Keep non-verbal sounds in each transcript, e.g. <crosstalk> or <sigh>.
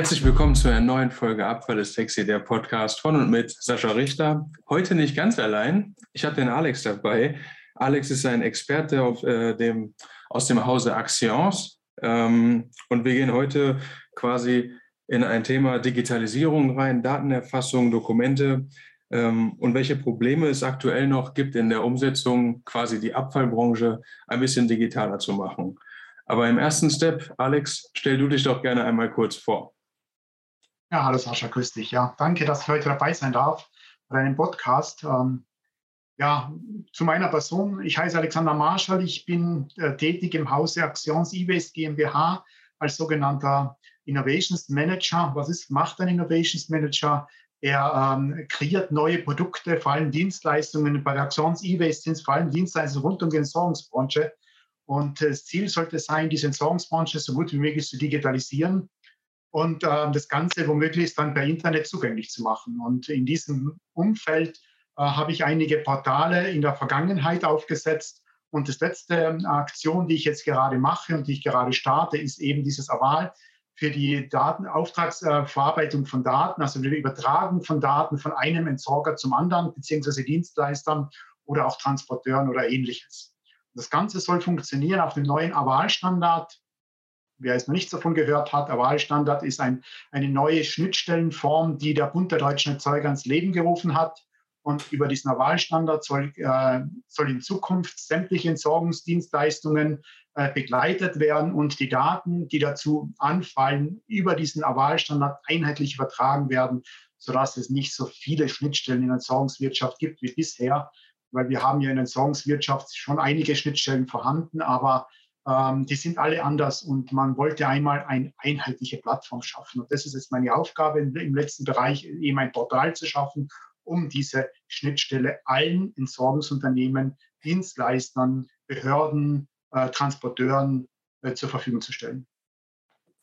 Herzlich willkommen zu einer neuen Folge Abfall ist sexy, der Podcast von und mit Sascha Richter. Heute nicht ganz allein. Ich habe den Alex dabei. Alex ist ein Experte auf, äh, dem, aus dem Hause Axions. Ähm, und wir gehen heute quasi in ein Thema Digitalisierung rein, Datenerfassung, Dokumente ähm, und welche Probleme es aktuell noch gibt in der Umsetzung, quasi die Abfallbranche ein bisschen digitaler zu machen. Aber im ersten Step, Alex, stell du dich doch gerne einmal kurz vor. Ja, hallo Sascha, grüß dich. Ja, danke, dass ich heute dabei sein darf bei deinem Podcast. Ähm, ja, zu meiner Person. Ich heiße Alexander Marschall. Ich bin äh, tätig im Hause Actions E-Waste GmbH als sogenannter Innovations Manager. Was ist, macht ein Innovations Manager? Er ähm, kreiert neue Produkte, vor allem Dienstleistungen. Bei der Actions E-Waste sind es vor allem Dienstleistungen rund um die Entsorgungsbranche. Und das Ziel sollte sein, diese Entsorgungsbranche so gut wie möglich zu digitalisieren und äh, das Ganze womöglich dann per Internet zugänglich zu machen. Und in diesem Umfeld äh, habe ich einige Portale in der Vergangenheit aufgesetzt. Und das letzte äh, Aktion, die ich jetzt gerade mache und die ich gerade starte, ist eben dieses Aval für die Datenauftragsverarbeitung von Daten, also die Übertragung von Daten von einem Entsorger zum anderen, beziehungsweise Dienstleistern oder auch Transporteuren oder ähnliches. Das Ganze soll funktionieren auf dem neuen Aval-Standard. Wer es noch nicht davon gehört hat, Aval-Standard ist ein, eine neue Schnittstellenform, die der Bund der deutschen Erzeuger ins Leben gerufen hat. Und über diesen Aval-Standard soll, äh, soll in Zukunft sämtliche Entsorgungsdienstleistungen äh, begleitet werden und die Daten, die dazu anfallen, über diesen Aval-Standard einheitlich übertragen werden, sodass es nicht so viele Schnittstellen in der Entsorgungswirtschaft gibt wie bisher, weil wir haben ja in der Entsorgungswirtschaft schon einige Schnittstellen vorhanden, aber ähm, die sind alle anders und man wollte einmal eine einheitliche Plattform schaffen. Und das ist jetzt meine Aufgabe im letzten Bereich, eben ein Portal zu schaffen, um diese Schnittstelle allen Entsorgungsunternehmen, Dienstleistern, Behörden, äh, Transporteuren äh, zur Verfügung zu stellen.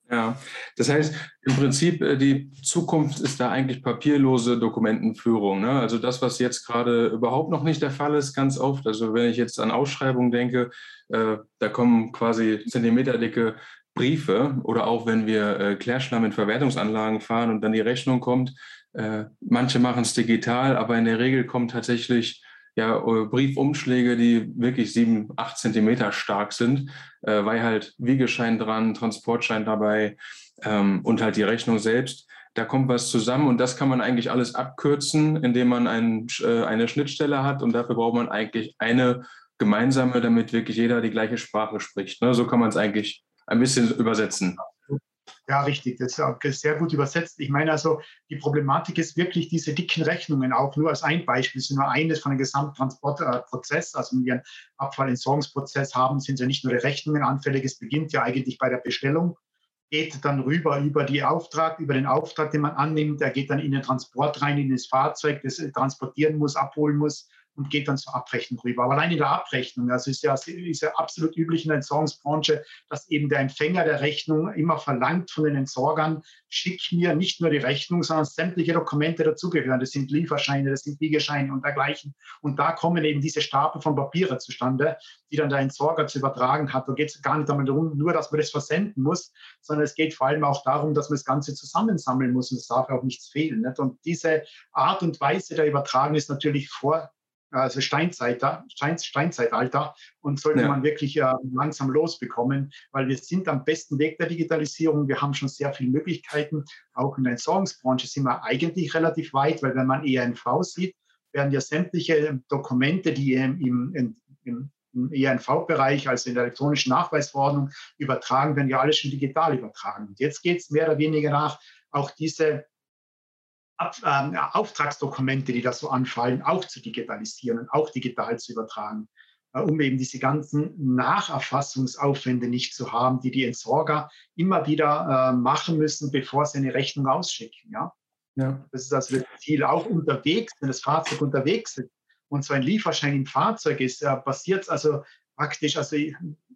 Ja, das heißt im Prinzip, äh, die Zukunft ist da eigentlich papierlose Dokumentenführung. Ne? Also das, was jetzt gerade überhaupt noch nicht der Fall ist, ganz oft. Also wenn ich jetzt an Ausschreibungen denke, äh, da kommen quasi zentimeterdicke Briefe oder auch wenn wir äh, Klärschlamm in Verwertungsanlagen fahren und dann die Rechnung kommt. Äh, manche machen es digital, aber in der Regel kommt tatsächlich ja, äh, Briefumschläge, die wirklich sieben, acht Zentimeter stark sind, äh, weil halt Wiegeschein dran, Transportschein dabei ähm, und halt die Rechnung selbst. Da kommt was zusammen und das kann man eigentlich alles abkürzen, indem man ein, äh, eine Schnittstelle hat und dafür braucht man eigentlich eine gemeinsame, damit wirklich jeder die gleiche Sprache spricht. Ne? So kann man es eigentlich ein bisschen übersetzen. Ja, richtig. Das ist sehr gut übersetzt. Ich meine also, die Problematik ist wirklich diese dicken Rechnungen, auch nur als ein Beispiel, sind nur eines von einem Gesamttransportprozess. Also wenn wir einen Abfallentsorgungsprozess haben, sind ja nicht nur die Rechnungen anfällig. Es beginnt ja eigentlich bei der Bestellung, geht dann rüber über die Auftrag, über den Auftrag, den man annimmt. Der geht dann in den Transport rein, in das Fahrzeug, das transportieren muss, abholen muss und geht dann zur Abrechnung rüber. Aber allein in der Abrechnung, also ist ja, ist ja absolut üblich in der Entsorgungsbranche, dass eben der Empfänger der Rechnung immer verlangt von den Entsorgern, schick mir nicht nur die Rechnung, sondern sämtliche Dokumente dazugehören. Das sind Lieferscheine, das sind Wiegescheine und dergleichen. Und da kommen eben diese Stapel von Papiere zustande, die dann der Entsorger zu übertragen hat. Da geht es gar nicht darum, nur, dass man das versenden muss, sondern es geht vor allem auch darum, dass man das Ganze zusammensammeln muss und es darf auch nichts fehlen. Nicht? Und diese Art und Weise der Übertragung ist natürlich vor also Steinzeitalter, Steinzeitalter und sollte ja. man wirklich äh, langsam losbekommen, weil wir sind am besten Weg der Digitalisierung. Wir haben schon sehr viele Möglichkeiten. Auch in der Entsorgungsbranche sind wir eigentlich relativ weit, weil wenn man ENV sieht, werden ja sämtliche Dokumente, die im, im, im, im ENV-Bereich, also in der elektronischen Nachweisverordnung übertragen werden, ja alles schon digital übertragen. Und jetzt geht es mehr oder weniger nach, auch diese ähm, Auftragsdokumente, die da so anfallen, auch zu digitalisieren und auch digital zu übertragen, äh, um eben diese ganzen Nacherfassungsaufwände nicht zu haben, die die Entsorger immer wieder äh, machen müssen, bevor sie eine Rechnung ausschicken. Ja? ja. Das ist also das Ziel. Auch unterwegs, wenn das Fahrzeug unterwegs ist und so ein Lieferschein im Fahrzeug ist, äh, passiert also praktisch, also ich,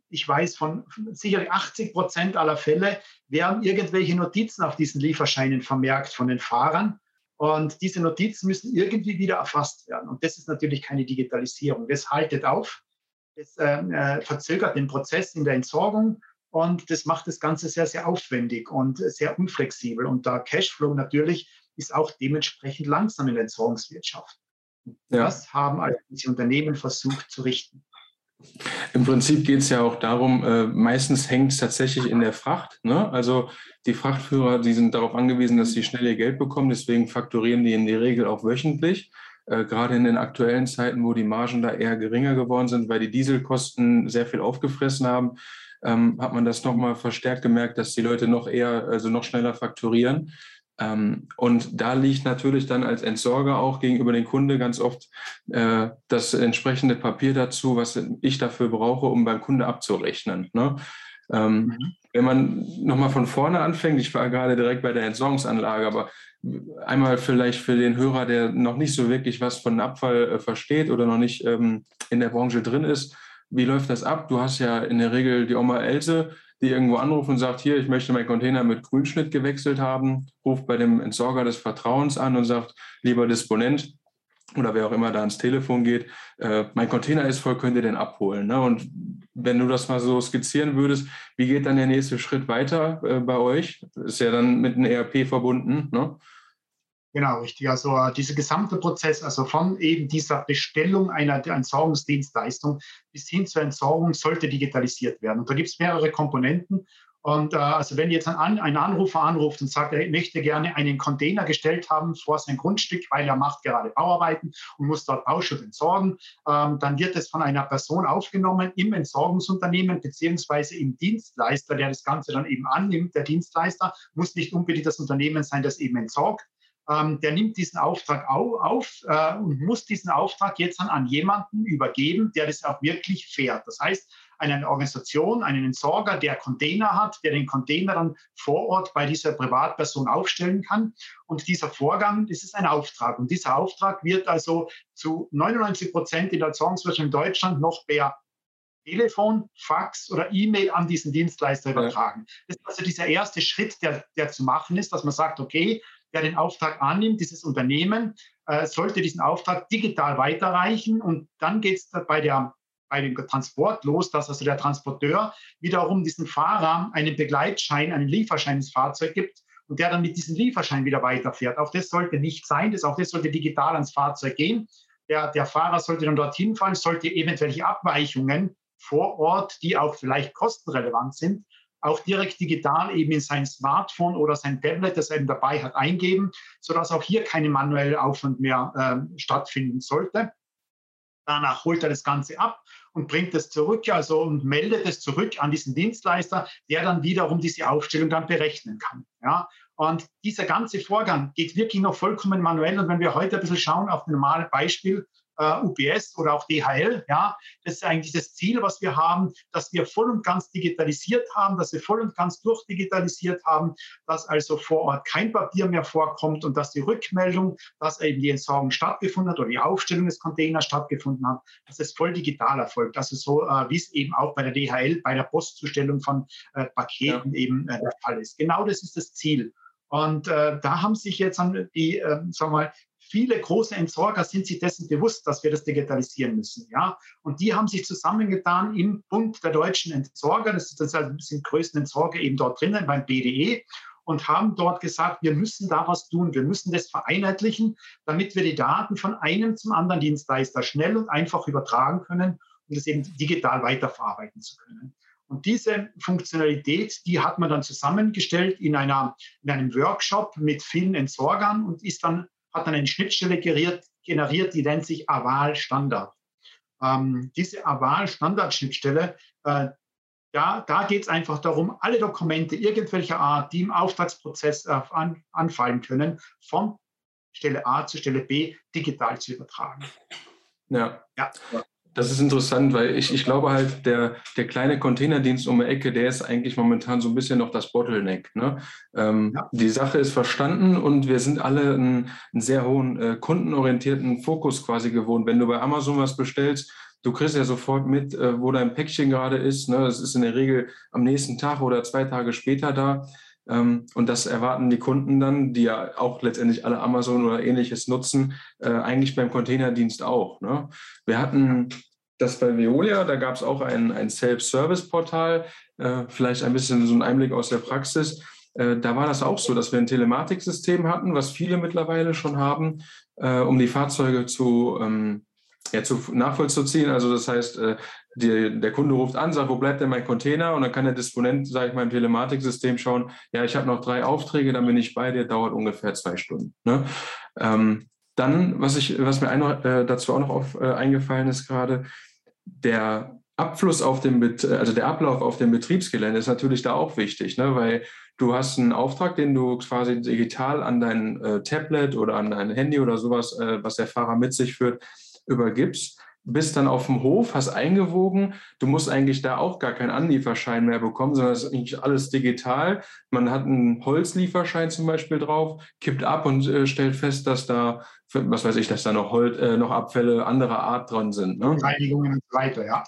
ich weiß von sicher 80 Prozent aller Fälle werden irgendwelche Notizen auf diesen Lieferscheinen vermerkt von den Fahrern und diese Notizen müssen irgendwie wieder erfasst werden. Und das ist natürlich keine Digitalisierung. Das haltet auf, das ähm, äh, verzögert den Prozess in der Entsorgung Und das macht das Ganze sehr, sehr aufwendig und sehr unflexibel. Und der Cashflow natürlich ist auch dementsprechend langsam in der Entsorgungswirtschaft. Ja. Das haben also diese Unternehmen versucht zu richten. Im Prinzip geht es ja auch darum, äh, meistens hängt es tatsächlich in der Fracht. Ne? Also die Frachtführer, die sind darauf angewiesen, dass sie schnell ihr Geld bekommen, deswegen fakturieren die in der Regel auch wöchentlich. Äh, gerade in den aktuellen Zeiten, wo die Margen da eher geringer geworden sind, weil die Dieselkosten sehr viel aufgefressen haben, ähm, hat man das nochmal verstärkt gemerkt, dass die Leute noch eher, also noch schneller fakturieren. Ähm, und da liegt natürlich dann als Entsorger auch gegenüber den Kunde ganz oft äh, das entsprechende Papier dazu, was ich dafür brauche, um beim Kunde abzurechnen. Ne? Ähm, mhm. Wenn man nochmal von vorne anfängt, ich war gerade direkt bei der Entsorgungsanlage, aber einmal vielleicht für den Hörer, der noch nicht so wirklich was von Abfall äh, versteht oder noch nicht ähm, in der Branche drin ist, wie läuft das ab? Du hast ja in der Regel die Oma Else, die irgendwo anruft und sagt, hier, ich möchte meinen Container mit Grünschnitt gewechselt haben, ruft bei dem Entsorger des Vertrauens an und sagt, lieber Disponent oder wer auch immer da ans Telefon geht, äh, mein Container ist voll, könnt ihr den abholen? Ne? Und wenn du das mal so skizzieren würdest, wie geht dann der nächste Schritt weiter äh, bei euch? ist ja dann mit einem ERP verbunden. Ne? Genau, richtig. Also äh, dieser gesamte Prozess, also von eben dieser Bestellung einer Entsorgungsdienstleistung bis hin zur Entsorgung, sollte digitalisiert werden. Und da gibt es mehrere Komponenten. Und äh, also wenn jetzt ein, ein, Anrufer anruft und sagt, er möchte gerne einen Container gestellt haben vor sein Grundstück, weil er macht gerade Bauarbeiten und muss dort Bauschutt entsorgen, ähm, dann wird es von einer Person aufgenommen im Entsorgungsunternehmen beziehungsweise im Dienstleister, der das Ganze dann eben annimmt. Der Dienstleister muss nicht unbedingt das Unternehmen sein, das eben entsorgt, ähm, der nimmt diesen Auftrag auf, auf äh, und muss diesen Auftrag jetzt dann an jemanden übergeben, der das auch wirklich fährt. Das heißt, eine Organisation, einen Entsorger, der Container hat, der den Container dann vor Ort bei dieser Privatperson aufstellen kann. Und dieser Vorgang, das ist ein Auftrag. Und dieser Auftrag wird also zu 99 Prozent in der Entsorgungswirtschaft in Deutschland noch per Telefon, Fax oder E-Mail an diesen Dienstleister übertragen. Das ist also dieser erste Schritt, der, der zu machen ist, dass man sagt, okay, der den Auftrag annimmt, dieses Unternehmen, äh, sollte diesen Auftrag digital weiterreichen und dann geht es bei, der, bei dem Transport los, dass also der Transporteur wiederum diesen Fahrer einen Begleitschein, einen Lieferschein ins Fahrzeug gibt und der dann mit diesem Lieferschein wieder weiterfährt. Auch das sollte nicht sein, das, auch das sollte digital ans Fahrzeug gehen. Der, der Fahrer sollte dann dorthin fahren, sollte eventuelle Abweichungen vor Ort, die auch vielleicht kostenrelevant sind, auch direkt digital eben in sein Smartphone oder sein Tablet, das er eben dabei hat, eingeben, sodass auch hier keine manuelle Aufwand mehr äh, stattfinden sollte. Danach holt er das Ganze ab und bringt es zurück, also und meldet es zurück an diesen Dienstleister, der dann wiederum diese Aufstellung dann berechnen kann. Ja? Und dieser ganze Vorgang geht wirklich noch vollkommen manuell. Und wenn wir heute ein bisschen schauen auf ein normales Beispiel, UPS oder auch DHL. Ja, das ist eigentlich das Ziel, was wir haben, dass wir voll und ganz digitalisiert haben, dass wir voll und ganz durchdigitalisiert haben, dass also vor Ort kein Papier mehr vorkommt und dass die Rückmeldung, dass eben die Entsorgung stattgefunden hat oder die Aufstellung des Containers stattgefunden hat, dass es voll digital erfolgt. Also so, äh, wie es eben auch bei der DHL, bei der Postzustellung von äh, Paketen ja. eben äh, der Fall ist. Genau das ist das Ziel. Und äh, da haben sich jetzt die, äh, sagen wir mal, viele große Entsorger sind sich dessen bewusst, dass wir das digitalisieren müssen. Ja? Und die haben sich zusammengetan im Bund der deutschen Entsorger, das, das sind größten Entsorger eben dort drinnen beim BDE, und haben dort gesagt, wir müssen da was tun, wir müssen das vereinheitlichen, damit wir die Daten von einem zum anderen Dienstleister schnell und einfach übertragen können und es eben digital weiterverarbeiten zu können. Und diese Funktionalität, die hat man dann zusammengestellt in, einer, in einem Workshop mit vielen Entsorgern und ist dann hat dann eine Schnittstelle generiert, generiert die nennt sich Aval Standard. Ähm, diese Aval Standard Schnittstelle, äh, da, da geht es einfach darum, alle Dokumente irgendwelcher Art, die im Auftragsprozess äh, an, anfallen können, von Stelle A zu Stelle B digital zu übertragen. Ja. ja. Das ist interessant, weil ich, ich glaube halt, der, der kleine Containerdienst um die Ecke, der ist eigentlich momentan so ein bisschen noch das Bottleneck. Ne? Ähm, ja. Die Sache ist verstanden und wir sind alle einen, einen sehr hohen äh, kundenorientierten Fokus quasi gewohnt. Wenn du bei Amazon was bestellst, du kriegst ja sofort mit, äh, wo dein Päckchen gerade ist. Ne? Das ist in der Regel am nächsten Tag oder zwei Tage später da. Ähm, und das erwarten die Kunden dann, die ja auch letztendlich alle Amazon oder ähnliches nutzen, äh, eigentlich beim Containerdienst auch. Ne? Wir hatten das bei Veolia, da gab es auch ein, ein Self-Service-Portal, äh, vielleicht ein bisschen so ein Einblick aus der Praxis. Äh, da war das auch so, dass wir ein Telematiksystem hatten, was viele mittlerweile schon haben, um die Fahrzeuge zu, ähm, ja, zu nachvollziehen. Also das heißt, die, der Kunde ruft an, sagt, wo bleibt denn mein Container? Und dann kann der Disponent, sage ich mal, im Telematiksystem schauen, ja, ich habe noch drei Aufträge, dann bin ich bei dir, dauert ungefähr zwei Stunden. Ne? Ähm, dann, was, ich, was mir ein, äh, dazu auch noch auf, äh, eingefallen ist gerade, der Abfluss auf dem, also der Ablauf auf dem Betriebsgelände ist natürlich da auch wichtig, ne? weil du hast einen Auftrag, den du quasi digital an dein äh, Tablet oder an dein Handy oder sowas, äh, was der Fahrer mit sich führt, übergibst bist dann auf dem Hof, hast eingewogen. Du musst eigentlich da auch gar keinen Anlieferschein mehr bekommen, sondern es ist eigentlich alles digital. Man hat einen Holzlieferschein zum Beispiel drauf, kippt ab und äh, stellt fest, dass da, was weiß ich, dass da noch, Holz, äh, noch Abfälle anderer Art dran sind. Ne? Reinigungen und so weiter, ja.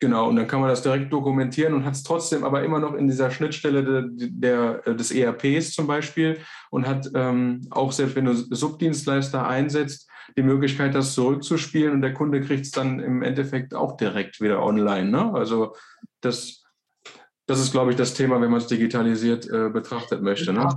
Genau, und dann kann man das direkt dokumentieren und hat es trotzdem aber immer noch in dieser Schnittstelle de, der, äh, des ERPs zum Beispiel und hat ähm, auch selbst wenn du Subdienstleister einsetzt, die Möglichkeit, das zurückzuspielen und der Kunde kriegt es dann im Endeffekt auch direkt wieder online. Ne? Also das, das ist, glaube ich, das Thema, wenn man es digitalisiert äh, betrachtet möchte. Ne?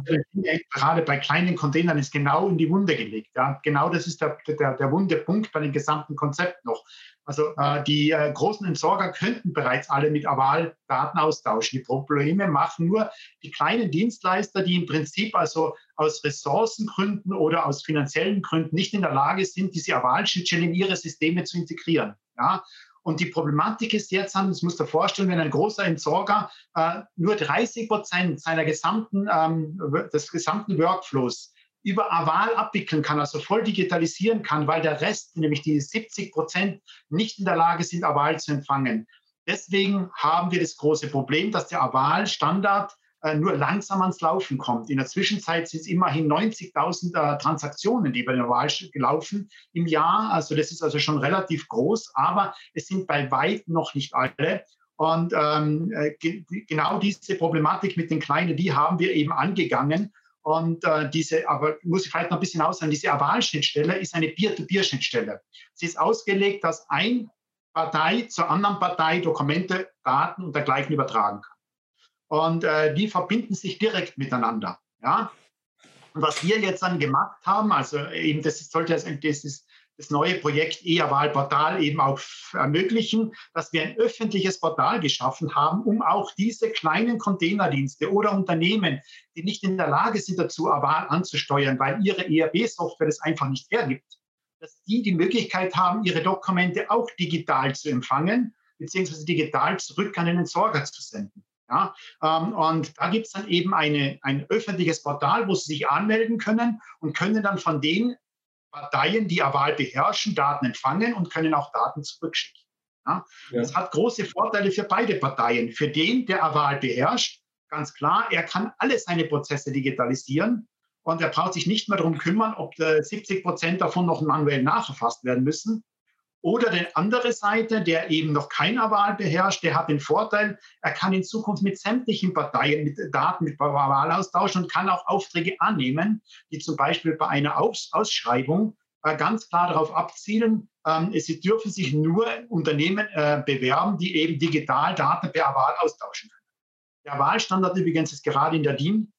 Gerade bei kleinen Containern ist genau in die Wunde gelegt. Ja? Genau das ist der, der, der wunde Punkt bei dem gesamten Konzept noch. Also äh, die äh, großen Entsorger könnten bereits alle mit Aval Daten austauschen. Die Probleme machen nur die kleinen Dienstleister, die im Prinzip also aus Ressourcengründen oder aus finanziellen Gründen nicht in der Lage sind, diese Aval-Schnittstelle in ihre Systeme zu integrieren. Ja? Und die Problematik ist jetzt, das muss dir vorstellen, wenn ein großer Entsorger äh, nur 30 Prozent seiner gesamten, ähm, des gesamten Workflows über Aval abwickeln kann, also voll digitalisieren kann, weil der Rest, nämlich die 70 Prozent, nicht in der Lage sind, Aval zu empfangen. Deswegen haben wir das große Problem, dass der Aval-Standard äh, nur langsam ans Laufen kommt. In der Zwischenzeit sind es immerhin 90.000 äh, Transaktionen, die bei der Wahl gelaufen im Jahr. Also das ist also schon relativ groß, aber es sind bei weitem noch nicht alle. Und ähm, äh, genau diese Problematik mit den Kleinen, die haben wir eben angegangen und äh, diese, aber muss ich vielleicht noch ein bisschen aussagen, diese Aval-Schnittstelle ist eine Peer-to-Peer-Schnittstelle. Sie ist ausgelegt, dass ein Partei zur anderen Partei Dokumente, Daten und dergleichen übertragen kann. Und äh, die verbinden sich direkt miteinander. Ja? Und was wir jetzt dann gemacht haben, also eben das sollte das ist das neue Projekt E-Wahlportal eben auch ermöglichen, dass wir ein öffentliches Portal geschaffen haben, um auch diese kleinen Containerdienste oder Unternehmen, die nicht in der Lage sind dazu, Wahl anzusteuern, weil ihre ERP-Software das einfach nicht hergibt, dass die die Möglichkeit haben, ihre Dokumente auch digital zu empfangen, beziehungsweise digital zurück an den Entsorger zu senden. Ja, ähm, und da gibt es dann eben eine, ein öffentliches Portal, wo Sie sich anmelden können und können dann von den Parteien, die Aval beherrschen, Daten empfangen und können auch Daten zurückschicken. Ja? Ja. Das hat große Vorteile für beide Parteien. Für den, der Aval beherrscht, ganz klar, er kann alle seine Prozesse digitalisieren und er braucht sich nicht mehr darum kümmern, ob 70 Prozent davon noch manuell nachgefasst werden müssen, oder die andere Seite, der eben noch kein Aval beherrscht, der hat den Vorteil, er kann in Zukunft mit sämtlichen Parteien mit Daten mit Aval austauschen und kann auch Aufträge annehmen, die zum Beispiel bei einer Aus Ausschreibung äh, ganz klar darauf abzielen, ähm, sie dürfen sich nur Unternehmen äh, bewerben, die eben digital Daten per Aval austauschen können. Der Wahlstandard übrigens ist gerade in der DIN,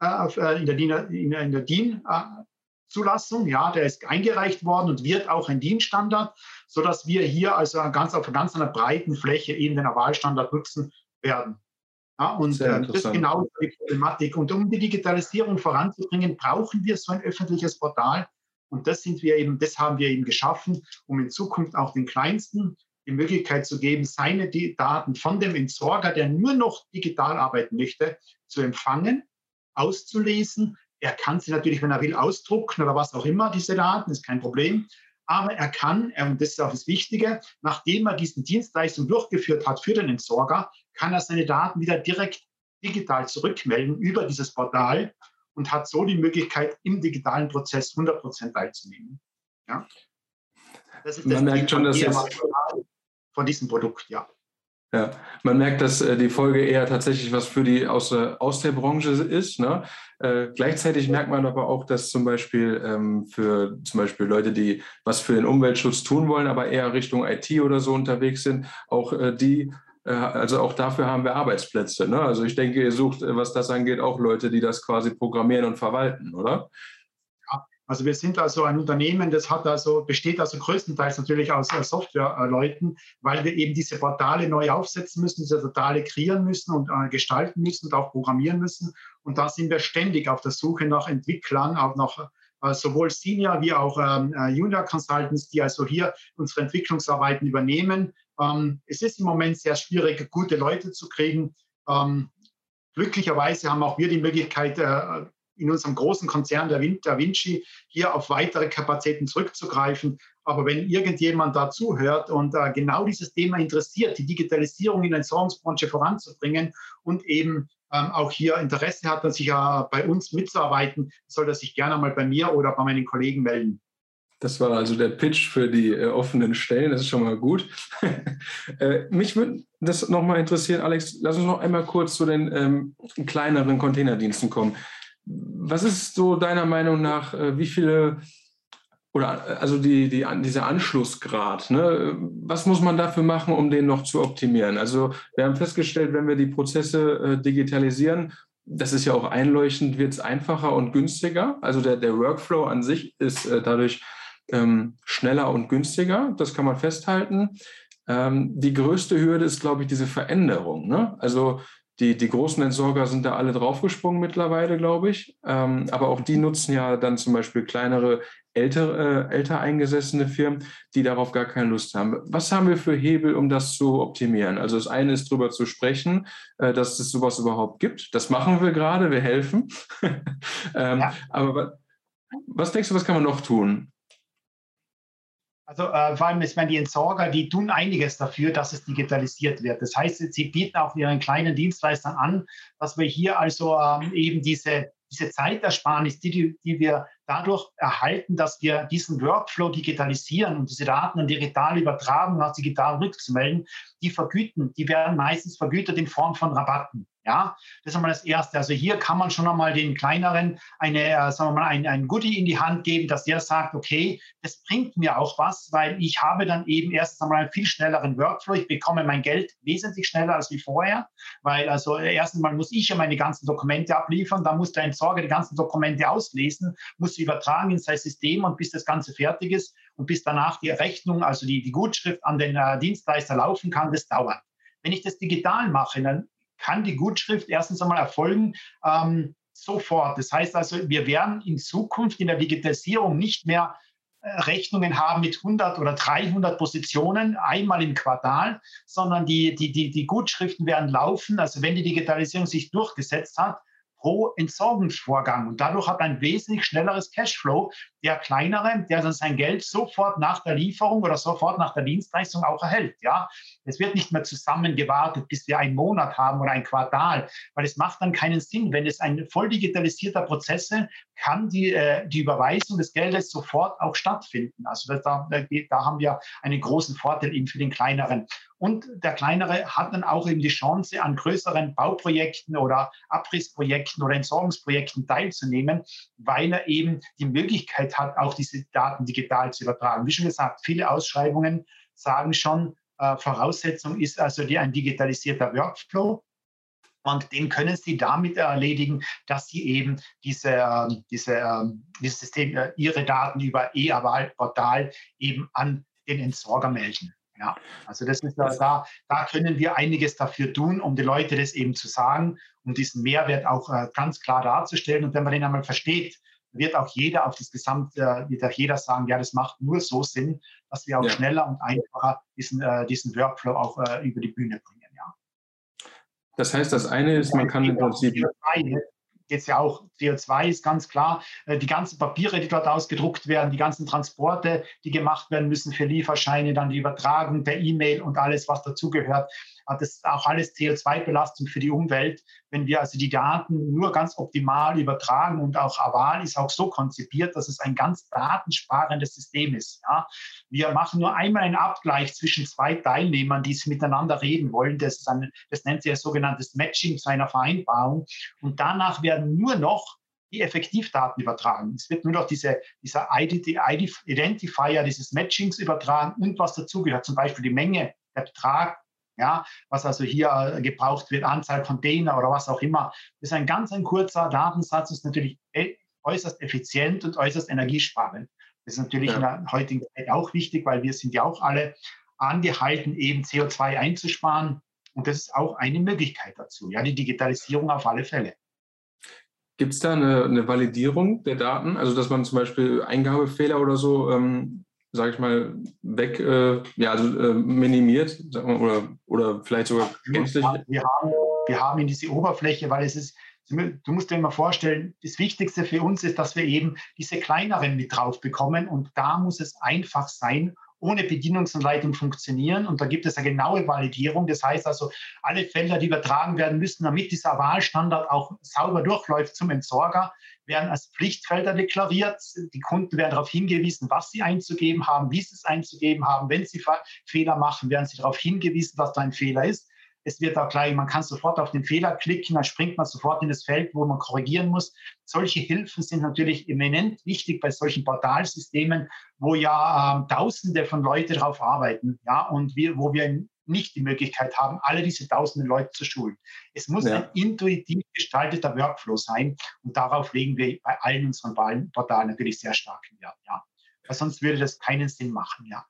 äh, in der DIN, in der DIN Zulassung. Ja, der ist eingereicht worden und wird auch ein Dienststandard, sodass wir hier also ganz auf ganz einer breiten Fläche eben den Wahlstandard nutzen werden. Ja, und äh, das ist genau die Problematik. Und um die Digitalisierung voranzubringen, brauchen wir so ein öffentliches Portal. Und das sind wir eben, das haben wir eben geschaffen, um in Zukunft auch den Kleinsten die Möglichkeit zu geben, seine Daten von dem Entsorger, der nur noch digital arbeiten möchte, zu empfangen, auszulesen, er kann sie natürlich, wenn er will, ausdrucken oder was auch immer, diese Daten, ist kein Problem. Aber er kann, und das ist auch das Wichtige, nachdem er diesen Dienstleistung durchgeführt hat für den Entsorger, kann er seine Daten wieder direkt digital zurückmelden über dieses Portal und hat so die Möglichkeit, im digitalen Prozess 100 Prozent teilzunehmen. Ja? Das ist das Man merkt schon, dass jetzt von diesem Produkt, ja. Ja, man merkt, dass äh, die Folge eher tatsächlich was für die aus, äh, aus der Branche ist. Ne? Äh, gleichzeitig merkt man aber auch, dass zum Beispiel ähm, für zum Beispiel Leute, die was für den Umweltschutz tun wollen, aber eher Richtung IT oder so unterwegs sind, auch äh, die äh, also auch dafür haben wir Arbeitsplätze. Ne? Also ich denke, ihr sucht, was das angeht, auch Leute, die das quasi programmieren und verwalten, oder? Also wir sind also ein Unternehmen, das hat also, besteht also größtenteils natürlich aus äh, Softwareleuten, weil wir eben diese Portale neu aufsetzen müssen, diese Portale kreieren müssen und äh, gestalten müssen und auch programmieren müssen. Und da sind wir ständig auf der Suche nach Entwicklern, auch nach äh, sowohl Senior wie auch ähm, äh, Junior Consultants, die also hier unsere Entwicklungsarbeiten übernehmen. Ähm, es ist im Moment sehr schwierig, gute Leute zu kriegen. Ähm, glücklicherweise haben auch wir die Möglichkeit, in unserem großen Konzern der Da Vinci hier auf weitere Kapazitäten zurückzugreifen. Aber wenn irgendjemand da zuhört und äh, genau dieses Thema interessiert, die Digitalisierung in der Entsorgungsbranche voranzubringen und eben ähm, auch hier Interesse hat, sich äh, bei uns mitzuarbeiten, soll er sich gerne mal bei mir oder bei meinen Kollegen melden. Das war also der Pitch für die äh, offenen Stellen. Das ist schon mal gut. <laughs> äh, mich würde das nochmal interessieren, Alex. Lass uns noch einmal kurz zu den ähm, kleineren Containerdiensten kommen. Was ist so deiner Meinung nach, äh, wie viele oder äh, also die, die, dieser Anschlussgrad, ne? was muss man dafür machen, um den noch zu optimieren? Also wir haben festgestellt, wenn wir die Prozesse äh, digitalisieren, das ist ja auch einleuchtend, wird es einfacher und günstiger. Also der, der Workflow an sich ist dadurch ähm, schneller und günstiger, das kann man festhalten. Ähm, die größte Hürde ist, glaube ich, diese Veränderung. Ne? Also die, die großen Entsorger sind da alle draufgesprungen mittlerweile, glaube ich. Ähm, aber auch die nutzen ja dann zum Beispiel kleinere, ältere, äh, älter eingesessene Firmen, die darauf gar keine Lust haben. Was haben wir für Hebel, um das zu optimieren? Also das eine ist darüber zu sprechen, äh, dass es sowas überhaupt gibt. Das machen wir gerade, wir helfen. <laughs> ähm, ja. Aber was denkst du, was kann man noch tun? Also äh, vor allem ist man die Entsorger, die tun einiges dafür, dass es digitalisiert wird. Das heißt, sie bieten auch ihren kleinen Dienstleistern an, dass wir hier also ähm, eben diese, diese Zeitersparnis, die, die, wir dadurch erhalten, dass wir diesen Workflow digitalisieren und diese Daten dann digital übertragen, nach digital rückzumelden, die vergüten, die werden meistens vergütet in Form von Rabatten. Ja, das ist einmal das Erste. Also hier kann man schon einmal den kleineren eine, äh, sagen wir mal, ein, ein Goodie in die Hand geben, dass der sagt, okay, das bringt mir auch was, weil ich habe dann eben erstens einmal einen viel schnelleren Workflow. Ich bekomme mein Geld wesentlich schneller als wie vorher, weil also erstens mal muss ich ja meine ganzen Dokumente abliefern, dann muss der Entsorger die ganzen Dokumente auslesen, muss sie übertragen in sein System und bis das Ganze fertig ist und bis danach die Rechnung, also die, die Gutschrift an den äh, Dienstleister laufen kann, das dauert. Wenn ich das digital mache, dann kann die Gutschrift erstens einmal erfolgen ähm, sofort. Das heißt also, wir werden in Zukunft in der Digitalisierung nicht mehr äh, Rechnungen haben mit 100 oder 300 Positionen einmal im Quartal, sondern die, die, die, die Gutschriften werden laufen. Also wenn die Digitalisierung sich durchgesetzt hat, pro Entsorgungsvorgang. Und dadurch hat ein wesentlich schnelleres Cashflow der kleinere, der dann sein Geld sofort nach der Lieferung oder sofort nach der Dienstleistung auch erhält. Ja, es wird nicht mehr zusammen gewartet, bis wir einen Monat haben oder ein Quartal, weil es macht dann keinen Sinn. Wenn es ein voll digitalisierter Prozess ist, kann die, äh, die Überweisung des Geldes sofort auch stattfinden. Also da, da, da haben wir einen großen Vorteil eben für den kleineren. Und der kleinere hat dann auch eben die Chance, an größeren Bauprojekten oder Abrissprojekten oder Entsorgungsprojekten teilzunehmen, weil er eben die Möglichkeit hat, auch diese Daten digital zu übertragen. Wie schon gesagt, viele Ausschreibungen sagen schon, äh, Voraussetzung ist also die, ein digitalisierter Workflow. Und den können Sie damit erledigen, dass Sie eben diese, ähm, diese, ähm, dieses System, äh, Ihre Daten über E-Portal eben an den Entsorger melden. Ja, also das ist da, da können wir einiges dafür tun, um die Leute das eben zu sagen, um diesen Mehrwert auch äh, ganz klar darzustellen. Und wenn man den einmal versteht, wird auch jeder auf das Gesamte, wird auch jeder sagen, ja, das macht nur so Sinn, dass wir auch ja. schneller und einfacher diesen, äh, diesen Workflow auch äh, über die Bühne bringen. Ja. Das heißt, das eine ist, man kann im Prinzip geht es ja auch, CO2 ist ganz klar, äh, die ganzen Papiere, die dort ausgedruckt werden, die ganzen Transporte, die gemacht werden müssen für Lieferscheine, dann die Übertragung per E-Mail und alles, was dazugehört. Das ist auch alles CO2-Belastung für die Umwelt. Wenn wir also die Daten nur ganz optimal übertragen und auch Aval ist auch so konzipiert, dass es ein ganz datensparendes System ist. Ja. Wir machen nur einmal einen Abgleich zwischen zwei Teilnehmern, die miteinander reden wollen. Das, ist ein, das nennt sich ein sogenanntes Matching zu einer Vereinbarung. Und danach werden nur noch die Effektivdaten übertragen. Es wird nur noch diese, dieser Identifier dieses Matchings übertragen und was dazugehört, zum Beispiel die Menge, der Betrag, ja, was also hier gebraucht wird, Anzahl Container oder was auch immer. Das ist ein ganz ein kurzer Datensatz, ist natürlich e, äußerst effizient und äußerst energiesparend. Das ist natürlich ja. in der heutigen Zeit auch wichtig, weil wir sind ja auch alle angehalten, eben CO2 einzusparen. Und das ist auch eine Möglichkeit dazu. Ja, die Digitalisierung auf alle Fälle. Gibt es da eine, eine, Validierung der Daten? Also, dass man zum Beispiel Eingabefehler oder so, ähm, sage ich mal, weg, äh, ja, also äh, minimiert mal, oder, oder vielleicht sogar gänzlich? Wir haben, wir haben in diese Oberfläche, weil es ist, du musst dir mal vorstellen, das Wichtigste für uns ist, dass wir eben diese kleineren mit drauf bekommen und da muss es einfach sein ohne Bedienungsanleitung funktionieren. Und da gibt es eine genaue Validierung. Das heißt also, alle Felder, die übertragen werden müssen, damit dieser Wahlstandard auch sauber durchläuft zum Entsorger, werden als Pflichtfelder deklariert. Die Kunden werden darauf hingewiesen, was sie einzugeben haben, wie sie es einzugeben haben. Wenn sie Fehler machen, werden sie darauf hingewiesen, dass da ein Fehler ist. Es wird auch gleich, man kann sofort auf den Fehler klicken, dann springt man sofort in das Feld, wo man korrigieren muss. Solche Hilfen sind natürlich eminent wichtig bei solchen Portalsystemen, wo ja äh, Tausende von Leuten drauf arbeiten, ja, und wir, wo wir nicht die Möglichkeit haben, alle diese tausenden Leute zu schulen. Es muss ja. ein intuitiv gestalteter Workflow sein und darauf legen wir bei allen unseren Portalen natürlich sehr stark Wert, ja. Weil sonst würde das keinen Sinn machen, ja.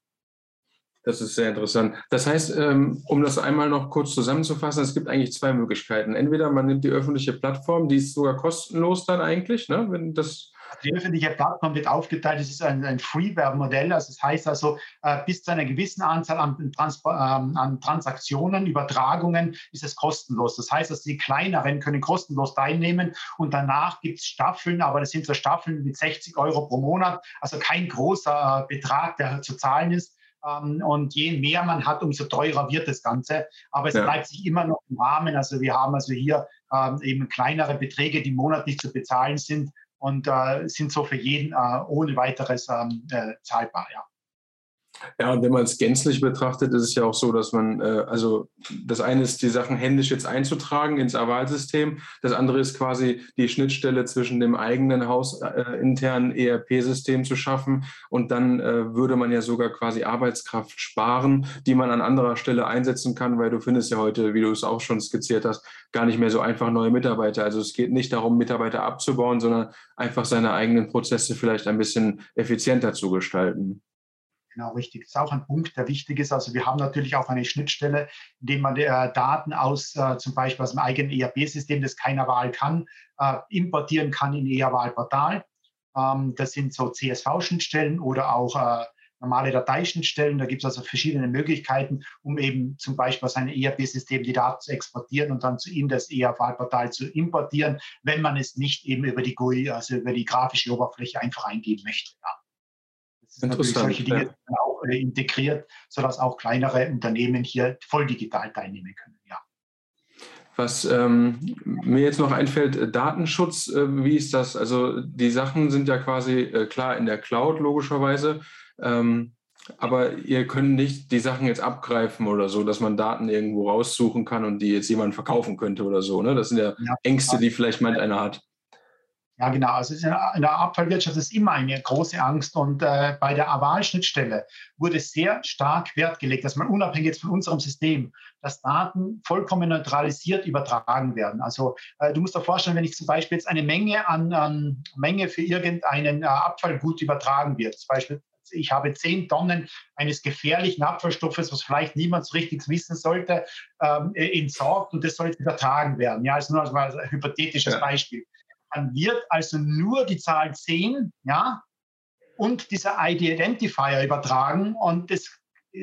Das ist sehr interessant. Das heißt, ähm, um das einmal noch kurz zusammenzufassen, es gibt eigentlich zwei Möglichkeiten. Entweder man nimmt die öffentliche Plattform, die ist sogar kostenlos dann eigentlich, ne? wenn das die öffentliche Plattform wird aufgeteilt, es ist ein, ein Freeware-Modell, also das heißt also, äh, bis zu einer gewissen Anzahl an, Trans ähm, an, Transaktionen, Übertragungen ist es kostenlos. Das heißt, dass die kleineren können kostenlos teilnehmen und danach gibt es Staffeln, aber das sind so Staffeln mit 60 Euro pro Monat, also kein großer äh, Betrag, der zu zahlen ist. Ähm, und je mehr man hat, umso teurer wird das Ganze. Aber es ja. bleibt sich immer noch im Rahmen. Also wir haben also hier ähm, eben kleinere Beträge, die monatlich zu bezahlen sind und äh, sind so für jeden äh, ohne weiteres ähm, äh, zahlbar. Ja. Ja, und wenn man es gänzlich betrachtet, ist es ja auch so, dass man, äh, also das eine ist, die Sachen händisch jetzt einzutragen ins Avalsystem. Das andere ist quasi die Schnittstelle zwischen dem eigenen hausinternen äh, ERP-System zu schaffen. Und dann äh, würde man ja sogar quasi Arbeitskraft sparen, die man an anderer Stelle einsetzen kann, weil du findest ja heute, wie du es auch schon skizziert hast, gar nicht mehr so einfach neue Mitarbeiter. Also es geht nicht darum, Mitarbeiter abzubauen, sondern einfach seine eigenen Prozesse vielleicht ein bisschen effizienter zu gestalten. Genau, richtig. Das ist auch ein Punkt, der wichtig ist. Also wir haben natürlich auch eine Schnittstelle, in der man äh, Daten aus äh, zum Beispiel aus dem eigenen ERP-System, das keiner Wahl kann, äh, importieren kann in ER-Wahlportal. Ähm, das sind so CSV-Schnittstellen oder auch äh, normale Dateischnittstellen. Da gibt es also verschiedene Möglichkeiten, um eben zum Beispiel aus einem ERP-System die Daten zu exportieren und dann zu in das ER-Wahlportal zu importieren, wenn man es nicht eben über die GUI, also über die grafische Oberfläche einfach eingeben möchte. Ja. Interessant. solche Dinge ja. auch äh, integriert, sodass auch kleinere Unternehmen hier voll digital teilnehmen können. Ja. Was ähm, mir jetzt noch einfällt, äh, Datenschutz, äh, wie ist das? Also die Sachen sind ja quasi äh, klar in der Cloud logischerweise, ähm, aber ihr könnt nicht die Sachen jetzt abgreifen oder so, dass man Daten irgendwo raussuchen kann und die jetzt jemand verkaufen könnte oder so. Ne? Das sind ja, ja Ängste, die vielleicht manch einer hat. Ja, genau. Also in der Abfallwirtschaft ist immer eine große Angst. Und äh, bei der Aval-Schnittstelle wurde sehr stark Wert gelegt, dass man unabhängig jetzt von unserem System, dass Daten vollkommen neutralisiert übertragen werden. Also äh, du musst dir vorstellen, wenn ich zum Beispiel jetzt eine Menge an, an Menge für irgendeinen äh, Abfallgut übertragen wird, zum Beispiel ich habe zehn Tonnen eines gefährlichen Abfallstoffes, was vielleicht niemand so richtig wissen sollte, ähm, entsorgt und das soll jetzt übertragen werden. Ja, also nur als ein hypothetisches ja. Beispiel dann wird also nur die Zahl 10 ja, und dieser ID-Identifier übertragen und das,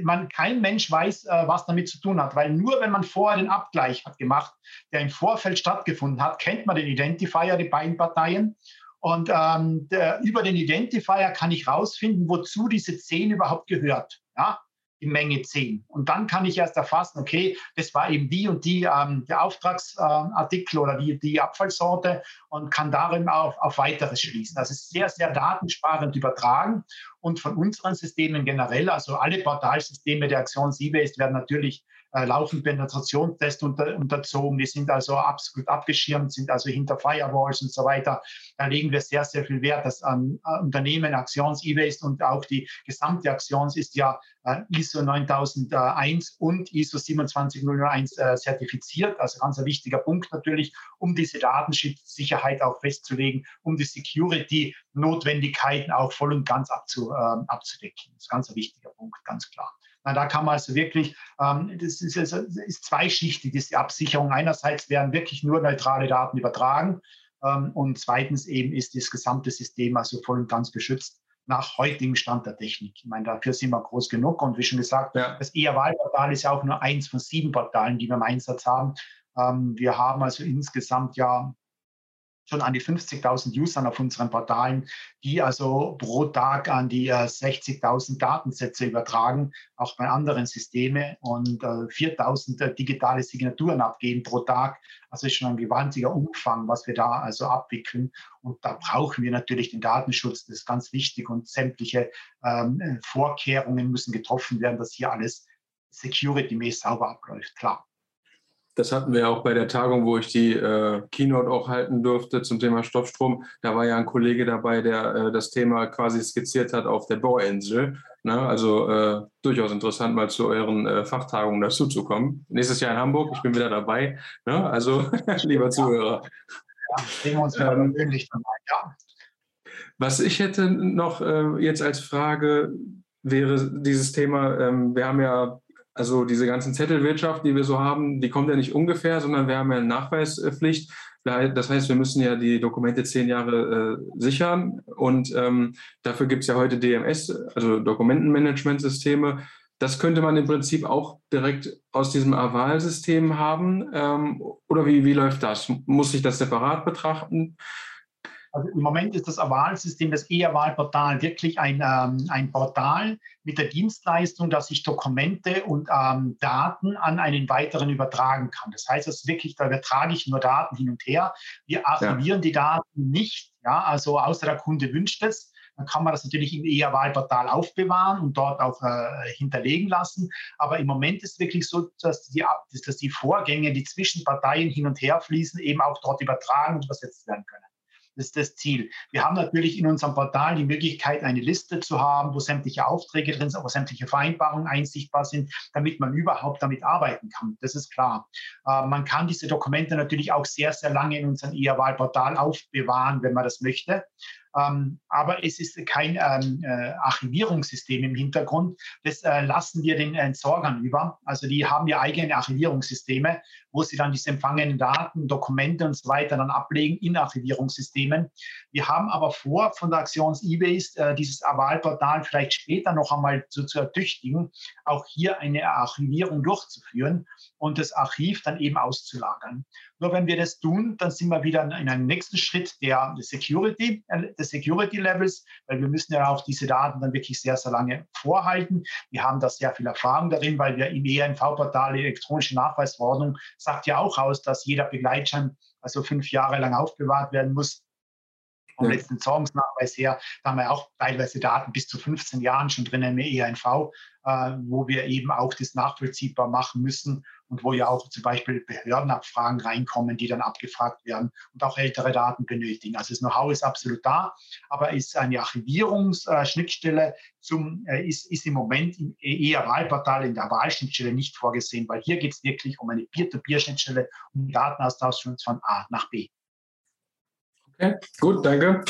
man, kein Mensch weiß, äh, was damit zu tun hat, weil nur wenn man vorher den Abgleich hat gemacht, der im Vorfeld stattgefunden hat, kennt man den Identifier, die beiden Parteien. Und ähm, der, über den Identifier kann ich rausfinden, wozu diese 10 überhaupt gehört. Ja? In Menge 10. Und dann kann ich erst erfassen, okay, das war eben die und die ähm, der Auftragsartikel äh, oder die, die Abfallsorte und kann darin auf, auf weiteres schließen. Das ist sehr, sehr datensparend übertragen. Und von unseren Systemen generell, also alle Portalsysteme der Aktion Seabase werden natürlich äh, laufend Penetrationstest unter, unterzogen. Die sind also absolut abgeschirmt, sind also hinter Firewalls und so weiter. Da legen wir sehr, sehr viel Wert. Das ähm, Unternehmen Aktions E-Waste und auch die gesamte Aktions ist ja äh, ISO 9001 und ISO 27001 äh, zertifiziert. Also ganz ein wichtiger Punkt natürlich, um diese Datenschutzsicherheit auch festzulegen, um die Security-Notwendigkeiten auch voll und ganz abzu, äh, abzudecken. Das ist ganz ein wichtiger Punkt, ganz klar. Na, da kann man also wirklich, ähm, das ist, das ist zweischichtig, diese Absicherung. Einerseits werden wirklich nur neutrale Daten übertragen ähm, und zweitens eben ist das gesamte System also voll und ganz geschützt nach heutigem Stand der Technik. Ich meine, dafür sind wir groß genug und wie schon gesagt, ja. das ER-Wahlportal ist ja auch nur eins von sieben Portalen, die wir im Einsatz haben. Ähm, wir haben also insgesamt ja schon an die 50.000 Usern auf unseren Portalen, die also pro Tag an die äh, 60.000 Datensätze übertragen, auch bei anderen Systemen und äh, 4.000 äh, digitale Signaturen abgeben pro Tag. Also ist schon ein gewaltiger Umfang, was wir da also abwickeln. Und da brauchen wir natürlich den Datenschutz, das ist ganz wichtig und sämtliche ähm, Vorkehrungen müssen getroffen werden, dass hier alles security-mäßig sauber abläuft, klar. Das hatten wir auch bei der Tagung, wo ich die äh, Keynote auch halten durfte zum Thema Stoffstrom. Da war ja ein Kollege dabei, der äh, das Thema quasi skizziert hat auf der Bohrinsel. Ne? Also äh, durchaus interessant, mal zu euren äh, Fachtagungen dazuzukommen. Nächstes Jahr in Hamburg, ich bin wieder dabei. Ne? Also, <laughs> lieber Zuhörer. Ja, sehen wir uns wieder ähm, persönlich dabei, ja. Was ich hätte noch äh, jetzt als Frage wäre dieses Thema, ähm, wir haben ja also diese ganzen Zettelwirtschaft, die wir so haben, die kommt ja nicht ungefähr, sondern wir haben ja eine Nachweispflicht. Das heißt, wir müssen ja die Dokumente zehn Jahre äh, sichern und ähm, dafür gibt es ja heute DMS, also Dokumentenmanagementsysteme. Das könnte man im Prinzip auch direkt aus diesem Aval-System haben. Ähm, oder wie, wie läuft das? Muss ich das separat betrachten? Also im Moment ist das Wahlsystem, das E-Wahlportal wirklich ein, ähm, ein Portal mit der Dienstleistung, dass ich Dokumente und ähm, Daten an einen weiteren übertragen kann. Das heißt, es wirklich, da übertrage ich nur Daten hin und her. Wir archivieren ja. die Daten nicht, ja, also außer der Kunde wünscht es. Dann kann man das natürlich im E-Wahlportal aufbewahren und dort auch äh, hinterlegen lassen. Aber im Moment ist es wirklich so, dass die, dass die Vorgänge, die zwischen Parteien hin und her fließen, eben auch dort übertragen und übersetzt werden können. Das ist das Ziel. Wir haben natürlich in unserem Portal die Möglichkeit, eine Liste zu haben, wo sämtliche Aufträge drin sind, wo sämtliche Vereinbarungen einsichtbar sind, damit man überhaupt damit arbeiten kann. Das ist klar. Äh, man kann diese Dokumente natürlich auch sehr, sehr lange in unserem ER-Wahlportal aufbewahren, wenn man das möchte. Ähm, aber es ist kein ähm, äh, Archivierungssystem im Hintergrund. Das äh, lassen wir den Entsorgern über. Also die haben ja eigene Archivierungssysteme, wo sie dann diese empfangenen Daten, Dokumente und so weiter dann ablegen in Archivierungssystemen. Wir haben aber vor, von der Aktions eBase äh, dieses Avalportal vielleicht später noch einmal zu, zu ertüchtigen, auch hier eine Archivierung durchzuführen und das Archiv dann eben auszulagern. Nur wenn wir das tun, dann sind wir wieder in einem nächsten Schritt der Security, des Security Levels, weil wir müssen ja auch diese Daten dann wirklich sehr, sehr lange vorhalten. Wir haben da sehr viel Erfahrung darin, weil wir im ENV-Portal elektronische Nachweisverordnung sagt ja auch aus, dass jeder Begleitschein also fünf Jahre lang aufbewahrt werden muss vom ja. letzten Zahlungsnachweis her, da haben wir auch teilweise Daten bis zu 15 Jahren schon drin im EINV, äh, wo wir eben auch das nachvollziehbar machen müssen und wo ja auch zum Beispiel Behördenabfragen reinkommen, die dann abgefragt werden und auch ältere Daten benötigen. Also das Know-how ist absolut da, aber ist eine Archivierungsschnittstelle zum, äh, ist, ist im Moment im ER-Wahlportal in der Wahlschnittstelle nicht vorgesehen, weil hier geht es wirklich um eine Peer-to-Peer-Schnittstelle, um Datenaustausch von A nach B. Okay, gut, danke.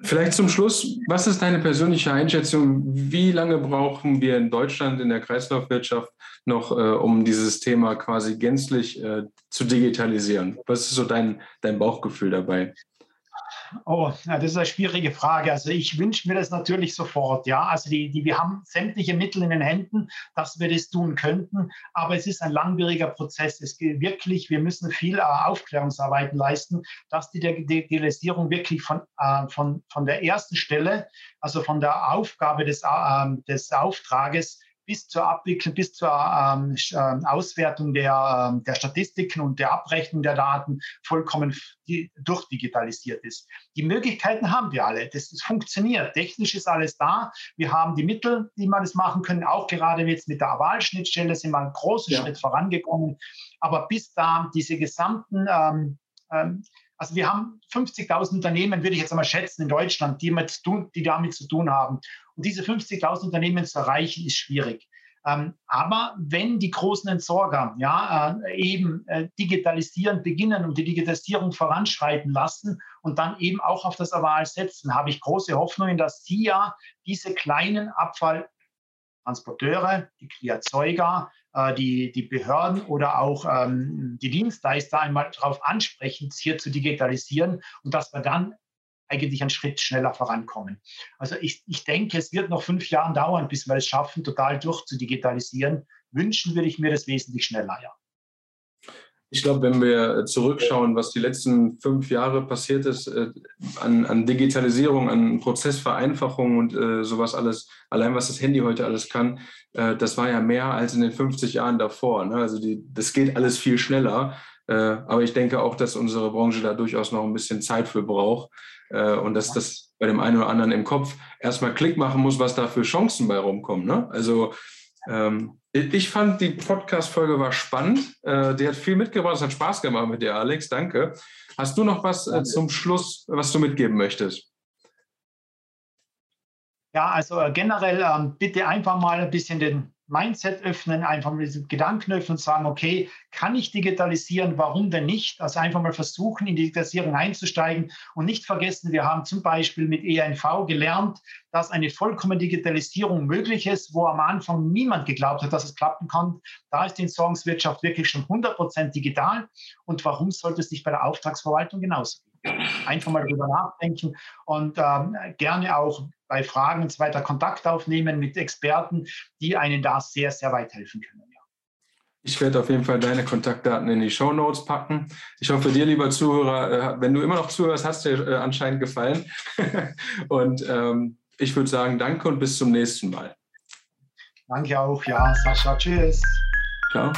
Vielleicht zum Schluss, was ist deine persönliche Einschätzung? Wie lange brauchen wir in Deutschland in der Kreislaufwirtschaft noch, äh, um dieses Thema quasi gänzlich äh, zu digitalisieren? Was ist so dein, dein Bauchgefühl dabei? Oh, ja, das ist eine schwierige Frage. Also ich wünsche mir das natürlich sofort. Ja, also die, die, wir haben sämtliche Mittel in den Händen, dass wir das tun könnten. Aber es ist ein langwieriger Prozess. Es geht wirklich, wir müssen viel äh, Aufklärungsarbeiten leisten, dass die Digitalisierung wirklich von, äh, von, von der ersten Stelle, also von der Aufgabe des, äh, des Auftrages bis zur Abwicklung, bis zur ähm, ähm, Auswertung der, ähm, der Statistiken und der Abrechnung der Daten vollkommen durchdigitalisiert ist. Die Möglichkeiten haben wir alle. Das, das, funktioniert. Technisch ist alles da. Wir haben die Mittel, die man das machen können. Auch gerade jetzt mit der Aval-Schnittstelle sind wir einen großen ja. Schritt vorangekommen. Aber bis da diese gesamten ähm, ähm, also wir haben 50.000 Unternehmen, würde ich jetzt einmal schätzen, in Deutschland, die, mit, die damit zu tun haben. Und diese 50.000 Unternehmen zu erreichen, ist schwierig. Ähm, aber wenn die großen Entsorger ja, äh, eben äh, digitalisieren beginnen und die Digitalisierung voranschreiten lassen und dann eben auch auf das Aval setzen, habe ich große Hoffnungen, dass sie ja diese kleinen Abfalltransporteure, die Erzeuger, äh, die, die Behörden oder auch ähm, die Dienstleister einmal darauf ansprechen, hier zu digitalisieren und dass wir dann eigentlich einen Schritt schneller vorankommen. Also ich, ich denke, es wird noch fünf Jahre dauern, bis wir es schaffen, total durchzudigitalisieren. Wünschen würde ich mir das wesentlich schneller, ja. Ich glaube, wenn wir zurückschauen, was die letzten fünf Jahre passiert ist äh, an, an, Digitalisierung, an Prozessvereinfachung und äh, sowas alles, allein was das Handy heute alles kann, äh, das war ja mehr als in den 50 Jahren davor. Ne? Also die, das geht alles viel schneller. Äh, aber ich denke auch, dass unsere Branche da durchaus noch ein bisschen Zeit für braucht äh, und dass das bei dem einen oder anderen im Kopf erstmal Klick machen muss, was da für Chancen bei rumkommen. Ne? Also ähm, ich fand, die Podcast-Folge war spannend. Äh, die hat viel mitgebracht. Es hat Spaß gemacht mit dir, Alex. Danke. Hast du noch was äh, zum Schluss, was du mitgeben möchtest? Ja, also äh, generell ähm, bitte einfach mal ein bisschen den Mindset öffnen, einfach mal diesen Gedanken öffnen und sagen, okay, kann ich digitalisieren? Warum denn nicht? Also einfach mal versuchen, in die Digitalisierung einzusteigen und nicht vergessen, wir haben zum Beispiel mit ENV gelernt, dass eine vollkommene Digitalisierung möglich ist, wo am Anfang niemand geglaubt hat, dass es klappen kann. Da ist die Entsorgungswirtschaft wirklich schon 100 Prozent digital. Und warum sollte es nicht bei der Auftragsverwaltung genauso gehen? Einfach mal darüber nachdenken und ähm, gerne auch bei Fragen und so weiter Kontakt aufnehmen mit Experten, die einen da sehr, sehr weit helfen können. Ja. Ich werde auf jeden Fall deine Kontaktdaten in die Show Notes packen. Ich hoffe, dir, lieber Zuhörer, äh, wenn du immer noch zuhörst, hast dir äh, anscheinend gefallen. <laughs> und ähm, ich würde sagen, danke und bis zum nächsten Mal. Danke auch, ja, Sascha, tschüss. Ciao.